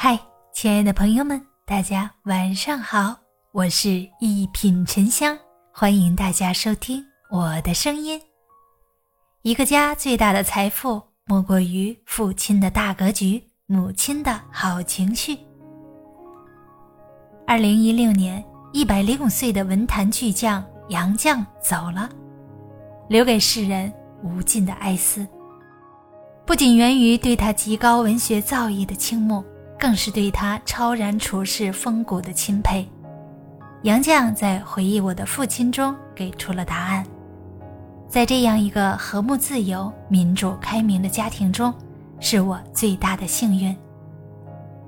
嗨，亲爱的朋友们，大家晚上好！我是一品沉香，欢迎大家收听我的声音。一个家最大的财富，莫过于父亲的大格局，母亲的好情绪。二零一六年，一百零五岁的文坛巨匠杨绛走了，留给世人无尽的哀思。不仅源于对他极高文学造诣的倾慕，更是对他超然处世风骨的钦佩。杨绛在回忆我的父亲中给出了答案：在这样一个和睦、自由、民主、开明的家庭中，是我最大的幸运。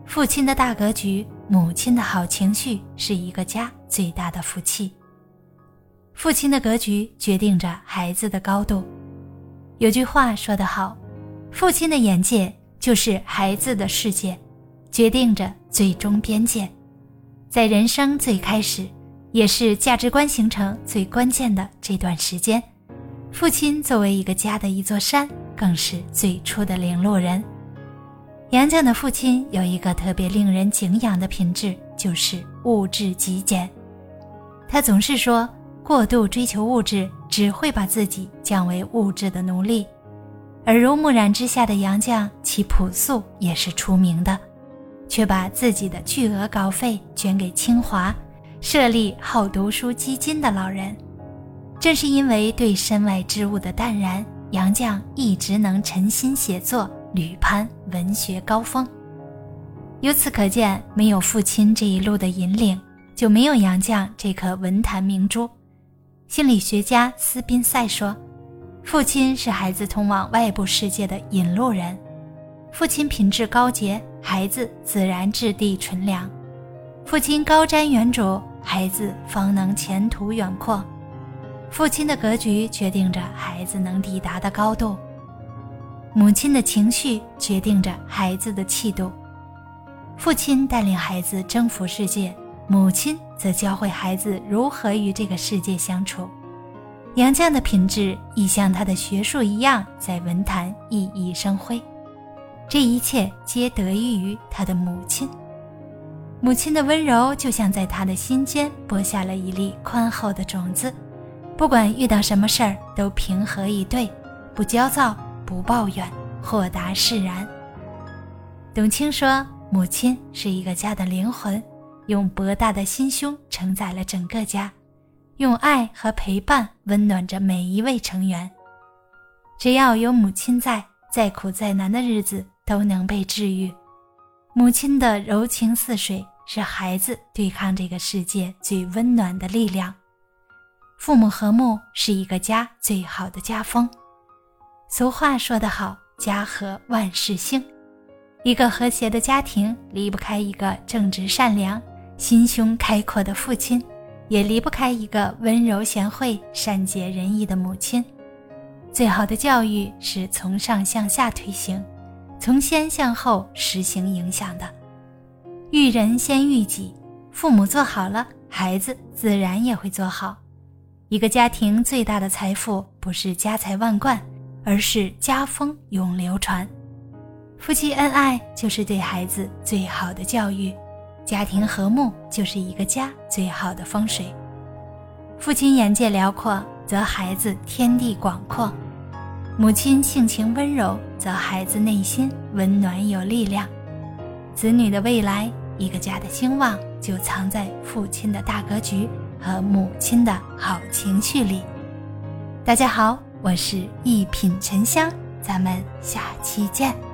父亲的大格局，母亲的好情绪，是一个家最大的福气。父亲的格局决定着孩子的高度。有句话说得好。父亲的眼界就是孩子的世界，决定着最终边界。在人生最开始，也是价值观形成最关键的这段时间，父亲作为一个家的一座山，更是最初的领路人。杨绛的父亲有一个特别令人敬仰的品质，就是物质极简。他总是说，过度追求物质，只会把自己降为物质的奴隶。耳濡目染之下的杨绛，其朴素也是出名的，却把自己的巨额稿费捐给清华，设立好读书基金的老人。正是因为对身外之物的淡然，杨绛一直能沉心写作，屡攀文学高峰。由此可见，没有父亲这一路的引领，就没有杨绛这颗文坛明珠。心理学家斯宾塞说。父亲是孩子通往外部世界的引路人，父亲品质高洁，孩子自然质地纯良；父亲高瞻远瞩，孩子方能前途远阔。父亲的格局决定着孩子能抵达的高度，母亲的情绪决定着孩子的气度。父亲带领孩子征服世界，母亲则教会孩子如何与这个世界相处。杨绛的品质亦像他的学术一样，在文坛熠熠生辉。这一切皆得益于他的母亲。母亲的温柔就像在他的心间播下了一粒宽厚的种子，不管遇到什么事儿都平和以对，不焦躁，不抱怨，豁达释然。董卿说：“母亲是一个家的灵魂，用博大的心胸承载了整个家。”用爱和陪伴温暖着每一位成员。只要有母亲在，再苦再难的日子都能被治愈。母亲的柔情似水，是孩子对抗这个世界最温暖的力量。父母和睦是一个家最好的家风。俗话说得好：“家和万事兴。”一个和谐的家庭离不开一个正直善良、心胸开阔的父亲。也离不开一个温柔贤惠、善解人意的母亲。最好的教育是从上向下推行，从先向后实行影响的。育人先育己，父母做好了，孩子自然也会做好。一个家庭最大的财富不是家财万贯，而是家风永流传。夫妻恩爱就是对孩子最好的教育。家庭和睦就是一个家最好的风水。父亲眼界辽阔，则孩子天地广阔；母亲性情温柔，则孩子内心温暖有力量。子女的未来，一个家的兴旺，就藏在父亲的大格局和母亲的好情绪里。大家好，我是一品沉香，咱们下期见。